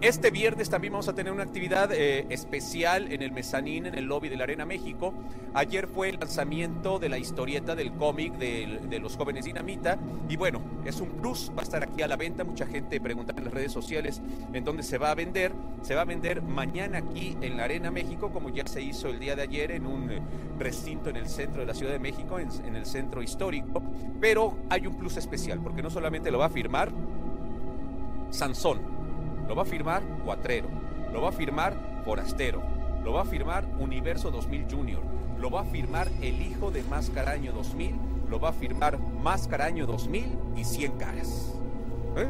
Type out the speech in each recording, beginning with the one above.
Este viernes también vamos a tener una actividad eh, especial en el mezanín, en el lobby de la Arena México. Ayer fue el lanzamiento de la historieta del cómic de, los jóvenes Dinamita. Y bueno, es un plus, va a estar aquí a la venta. Mucha gente pregunta en las redes sociales en dónde se va a vender. Se va a vender mañana aquí en la Arena México, como ya se hizo el día de ayer en un eh, recinto en el centro de la Ciudad de México, en, en el centro histórico. Pero hay un plus especial, porque no solamente lo va a firmar Sansón, lo va a firmar Cuatrero, lo va a firmar Forastero, lo va a firmar Universo 2000 Junior, lo va a firmar el hijo de Mascaraño 2000, lo va a firmar Mascaraño 2000 y 100 caras. ¿Eh?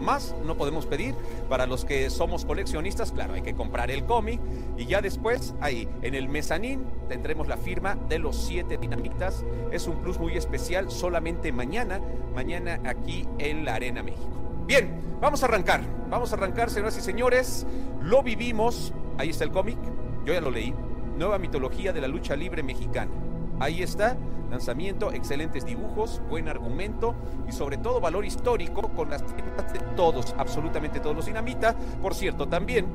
Más no podemos pedir. Para los que somos coleccionistas, claro, hay que comprar el cómic. Y ya después, ahí, en el mezanín, tendremos la firma de los siete dinamitas. Es un plus muy especial, solamente mañana, mañana aquí en la Arena México. Bien, vamos a arrancar. Vamos a arrancar, señoras y señores. Lo vivimos. Ahí está el cómic. Yo ya lo leí. Nueva mitología de la lucha libre mexicana. Ahí está. Lanzamiento, excelentes dibujos, buen argumento y sobre todo valor histórico con las firmas de todos, absolutamente todos los dinamita. Por cierto, también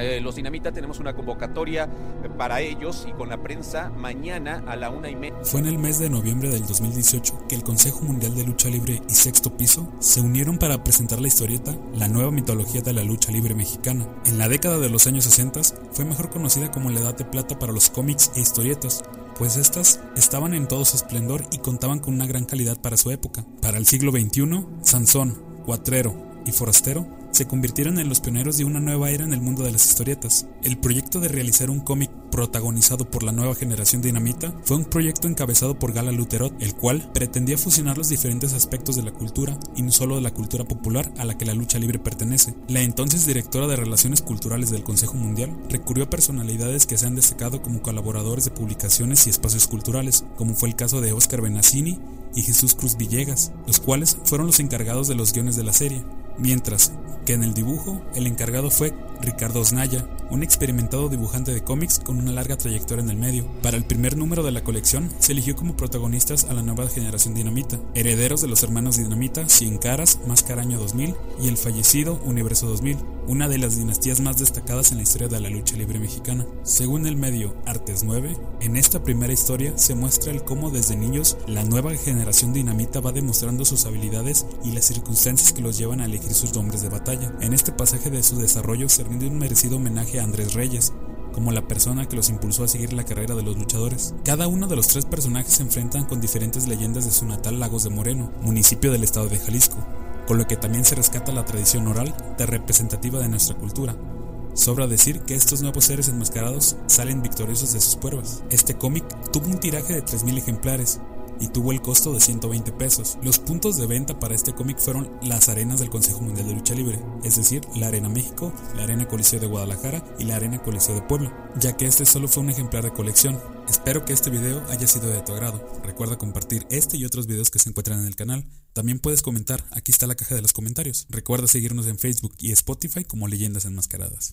eh, los Dinamita tenemos una convocatoria para ellos y con la prensa mañana a la una y media. Fue en el mes de noviembre del 2018 que el Consejo Mundial de Lucha Libre y Sexto Piso se unieron para presentar la historieta La nueva mitología de la lucha libre mexicana. En la década de los años 60 fue mejor conocida como la Edad de Plata para los cómics e historietas, pues estas estaban en todo su esplendor y contaban con una gran calidad para su época. Para el siglo XXI, Sansón, Cuatrero y Forastero se convirtieron en los pioneros de una nueva era en el mundo de las historietas. El proyecto de realizar un cómic protagonizado por la nueva generación dinamita fue un proyecto encabezado por Gala Luterot, el cual pretendía fusionar los diferentes aspectos de la cultura y no solo de la cultura popular a la que la lucha libre pertenece. La entonces directora de Relaciones Culturales del Consejo Mundial recurrió a personalidades que se han destacado como colaboradores de publicaciones y espacios culturales, como fue el caso de Oscar Benassini y Jesús Cruz Villegas, los cuales fueron los encargados de los guiones de la serie mientras que en el dibujo el encargado fue Ricardo Osnaya, un experimentado dibujante de cómics con una larga trayectoria en el medio. Para el primer número de la colección se eligió como protagonistas a la nueva generación Dinamita, herederos de los hermanos Dinamita, Cien Caras, Máscara Año 2000 y el fallecido Universo 2000, una de las dinastías más destacadas en la historia de la lucha libre mexicana. Según el medio Artes 9, en esta primera historia se muestra el cómo desde niños la nueva generación Dinamita va demostrando sus habilidades y las circunstancias que los llevan a elegir sus nombres de batalla. En este pasaje de su desarrollo se rinde un merecido homenaje Andrés Reyes, como la persona que los impulsó a seguir la carrera de los luchadores. Cada uno de los tres personajes se enfrentan con diferentes leyendas de su natal Lagos de Moreno, municipio del estado de Jalisco, con lo que también se rescata la tradición oral de representativa de nuestra cultura. Sobra decir que estos nuevos seres enmascarados salen victoriosos de sus pruebas. Este cómic tuvo un tiraje de 3.000 ejemplares, y tuvo el costo de 120 pesos. Los puntos de venta para este cómic fueron las arenas del Consejo Mundial de Lucha Libre, es decir, la Arena México, la Arena Coliseo de Guadalajara y la Arena Coliseo de Puebla, ya que este solo fue un ejemplar de colección. Espero que este video haya sido de tu agrado. Recuerda compartir este y otros videos que se encuentran en el canal. También puedes comentar, aquí está la caja de los comentarios. Recuerda seguirnos en Facebook y Spotify como Leyendas Enmascaradas.